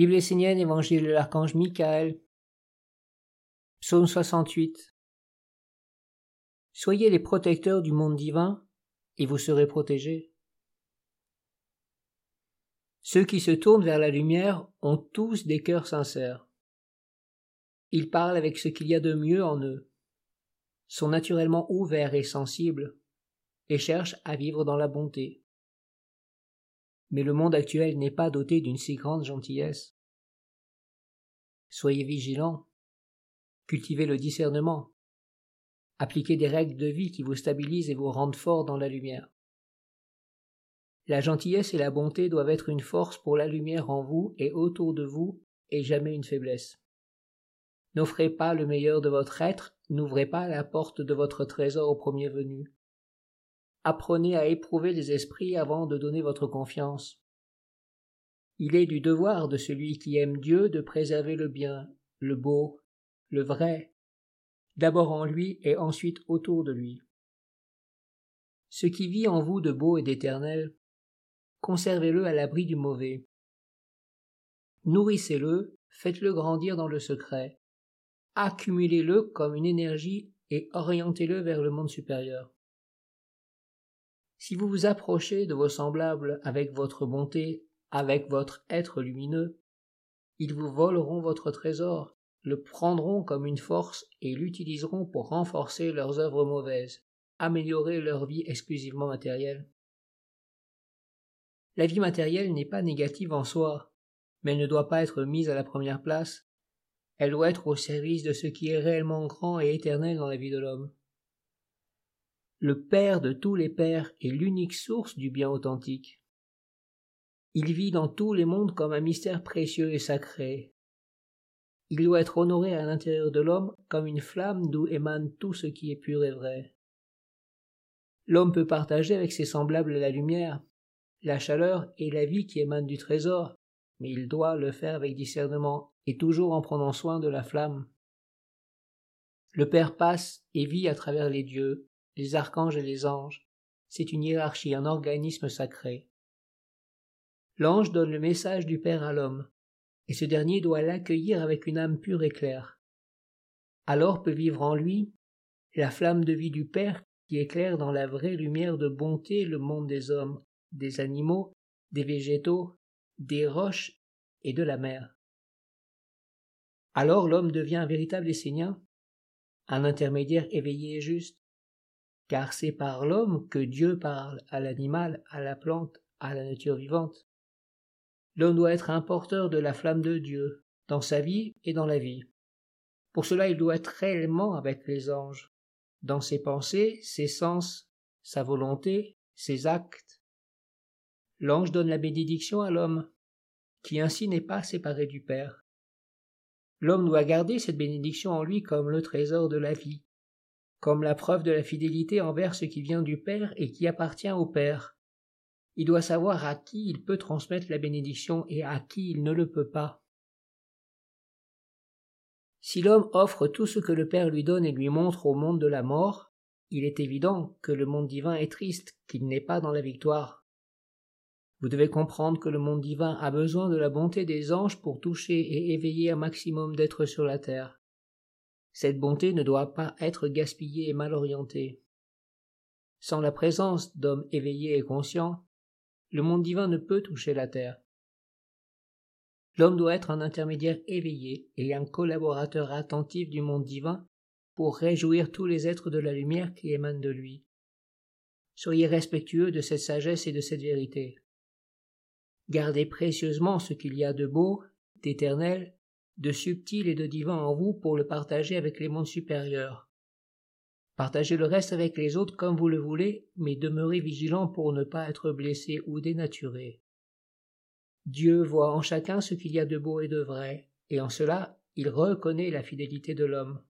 Bible essénienne, Évangile de l'archange Michael. Psaume 68. Soyez les protecteurs du monde divin, et vous serez protégés. Ceux qui se tournent vers la lumière ont tous des cœurs sincères. Ils parlent avec ce qu'il y a de mieux en eux, sont naturellement ouverts et sensibles, et cherchent à vivre dans la bonté mais le monde actuel n'est pas doté d'une si grande gentillesse. Soyez vigilants, cultivez le discernement, appliquez des règles de vie qui vous stabilisent et vous rendent fort dans la lumière. La gentillesse et la bonté doivent être une force pour la lumière en vous et autour de vous, et jamais une faiblesse. N'offrez pas le meilleur de votre être, n'ouvrez pas la porte de votre trésor au premier venu. Apprenez à éprouver les esprits avant de donner votre confiance. Il est du devoir de celui qui aime Dieu de préserver le bien, le beau, le vrai, d'abord en lui et ensuite autour de lui. Ce qui vit en vous de beau et d'éternel, conservez-le à l'abri du mauvais. Nourrissez-le, faites-le grandir dans le secret, accumulez-le comme une énergie et orientez-le vers le monde supérieur. Si vous vous approchez de vos semblables avec votre bonté, avec votre être lumineux, ils vous voleront votre trésor, le prendront comme une force et l'utiliseront pour renforcer leurs œuvres mauvaises, améliorer leur vie exclusivement matérielle. La vie matérielle n'est pas négative en soi, mais elle ne doit pas être mise à la première place. Elle doit être au service de ce qui est réellement grand et éternel dans la vie de l'homme. Le Père de tous les Pères est l'unique source du bien authentique. Il vit dans tous les mondes comme un mystère précieux et sacré. Il doit être honoré à l'intérieur de l'homme comme une flamme d'où émane tout ce qui est pur et vrai. L'homme peut partager avec ses semblables la lumière, la chaleur et la vie qui émanent du trésor, mais il doit le faire avec discernement et toujours en prenant soin de la flamme. Le Père passe et vit à travers les dieux, les archanges et les anges. C'est une hiérarchie, un organisme sacré. L'ange donne le message du Père à l'homme, et ce dernier doit l'accueillir avec une âme pure et claire. Alors peut vivre en lui la flamme de vie du Père qui éclaire dans la vraie lumière de bonté le monde des hommes, des animaux, des végétaux, des roches et de la mer. Alors l'homme devient un véritable essénien, un intermédiaire éveillé et juste, car c'est par l'homme que Dieu parle à l'animal, à la plante, à la nature vivante. L'homme doit être un porteur de la flamme de Dieu, dans sa vie et dans la vie. Pour cela il doit être réellement avec les anges, dans ses pensées, ses sens, sa volonté, ses actes. L'ange donne la bénédiction à l'homme, qui ainsi n'est pas séparé du Père. L'homme doit garder cette bénédiction en lui comme le trésor de la vie, comme la preuve de la fidélité envers ce qui vient du Père et qui appartient au Père. Il doit savoir à qui il peut transmettre la bénédiction et à qui il ne le peut pas. Si l'homme offre tout ce que le Père lui donne et lui montre au monde de la mort, il est évident que le monde divin est triste, qu'il n'est pas dans la victoire. Vous devez comprendre que le monde divin a besoin de la bonté des anges pour toucher et éveiller un maximum d'êtres sur la terre. Cette bonté ne doit pas être gaspillée et mal orientée. Sans la présence d'hommes éveillés et conscients, le monde divin ne peut toucher la terre. L'homme doit être un intermédiaire éveillé et un collaborateur attentif du monde divin pour réjouir tous les êtres de la lumière qui émanent de lui. Soyez respectueux de cette sagesse et de cette vérité. Gardez précieusement ce qu'il y a de beau, d'éternel, de subtil et de divin en vous pour le partager avec les mondes supérieurs. Partagez le reste avec les autres comme vous le voulez, mais demeurez vigilant pour ne pas être blessé ou dénaturé. Dieu voit en chacun ce qu'il y a de beau et de vrai, et en cela il reconnaît la fidélité de l'homme.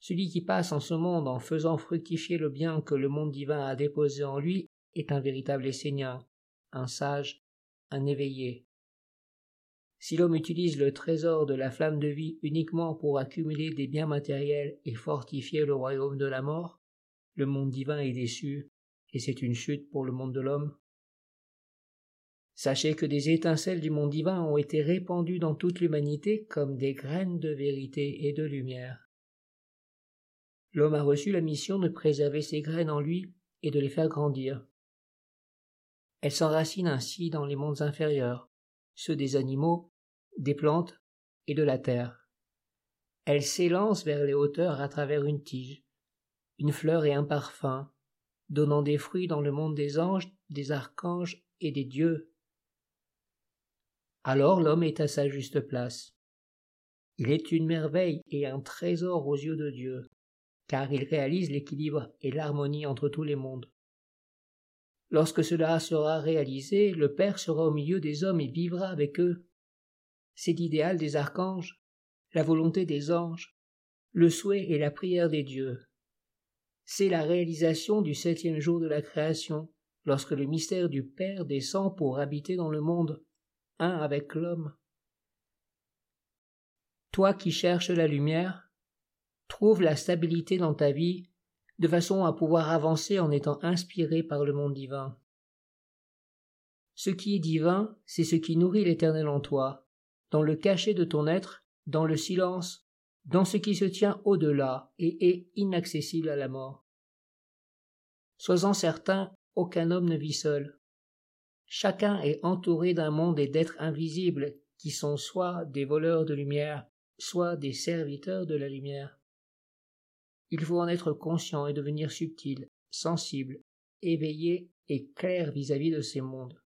Celui qui passe en ce monde en faisant fructifier le bien que le monde divin a déposé en lui est un véritable essénien, un sage, un éveillé. Si l'homme utilise le trésor de la flamme de vie uniquement pour accumuler des biens matériels et fortifier le royaume de la mort, le monde divin est déçu, et c'est une chute pour le monde de l'homme. Sachez que des étincelles du monde divin ont été répandues dans toute l'humanité comme des graines de vérité et de lumière. L'homme a reçu la mission de préserver ces graines en lui et de les faire grandir. Elles s'enracinent ainsi dans les mondes inférieurs, ceux des animaux, des plantes et de la terre. Elles s'élancent vers les hauteurs à travers une tige, une fleur et un parfum, donnant des fruits dans le monde des anges, des archanges et des dieux. Alors l'homme est à sa juste place. Il est une merveille et un trésor aux yeux de Dieu, car il réalise l'équilibre et l'harmonie entre tous les mondes. Lorsque cela sera réalisé, le Père sera au milieu des hommes et vivra avec eux. C'est l'idéal des archanges, la volonté des anges, le souhait et la prière des dieux. C'est la réalisation du septième jour de la création, lorsque le mystère du Père descend pour habiter dans le monde, un avec l'homme. Toi qui cherches la lumière, trouve la stabilité dans ta vie de façon à pouvoir avancer en étant inspiré par le monde divin. Ce qui est divin, c'est ce qui nourrit l'Éternel en toi, dans le cachet de ton être, dans le silence, dans ce qui se tient au-delà et est inaccessible à la mort. Sois-en certain, aucun homme ne vit seul. Chacun est entouré d'un monde et d'êtres invisibles qui sont soit des voleurs de lumière, soit des serviteurs de la lumière. Il faut en être conscient et devenir subtil, sensible, éveillé et clair vis-à-vis de ces mondes.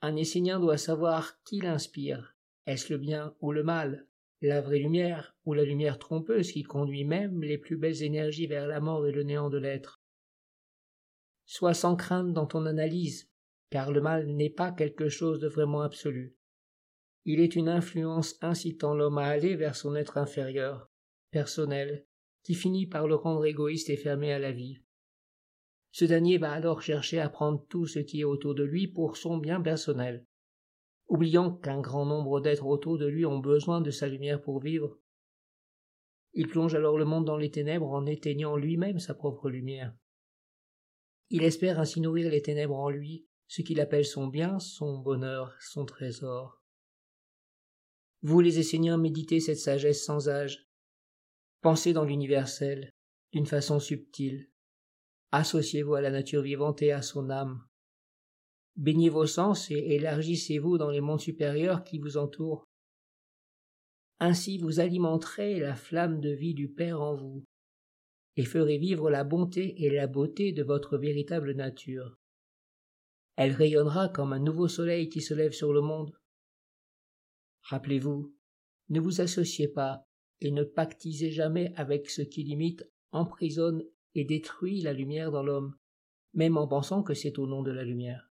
Un Essénien doit savoir qui l'inspire. Est-ce le bien ou le mal, la vraie lumière ou la lumière trompeuse qui conduit même les plus belles énergies vers la mort et le néant de l'être? Sois sans crainte dans ton analyse, car le mal n'est pas quelque chose de vraiment absolu. Il est une influence incitant l'homme à aller vers son être inférieur, personnel, qui finit par le rendre égoïste et fermé à la vie. Ce dernier va alors chercher à prendre tout ce qui est autour de lui pour son bien personnel, oubliant qu'un grand nombre d'êtres autour de lui ont besoin de sa lumière pour vivre. Il plonge alors le monde dans les ténèbres en éteignant lui-même sa propre lumière. Il espère ainsi nourrir les ténèbres en lui, ce qu'il appelle son bien, son bonheur, son trésor. Vous les Esséniens méditez cette sagesse sans âge, Pensez dans l'universel, d'une façon subtile. Associez-vous à la nature vivante et à son âme. Baignez vos sens et élargissez-vous dans les mondes supérieurs qui vous entourent. Ainsi vous alimenterez la flamme de vie du Père en vous, et ferez vivre la bonté et la beauté de votre véritable nature. Elle rayonnera comme un nouveau soleil qui se lève sur le monde. Rappelez-vous, ne vous associez pas et ne pactisez jamais avec ce qui limite, emprisonne et détruit la lumière dans l'homme, même en pensant que c'est au nom de la lumière.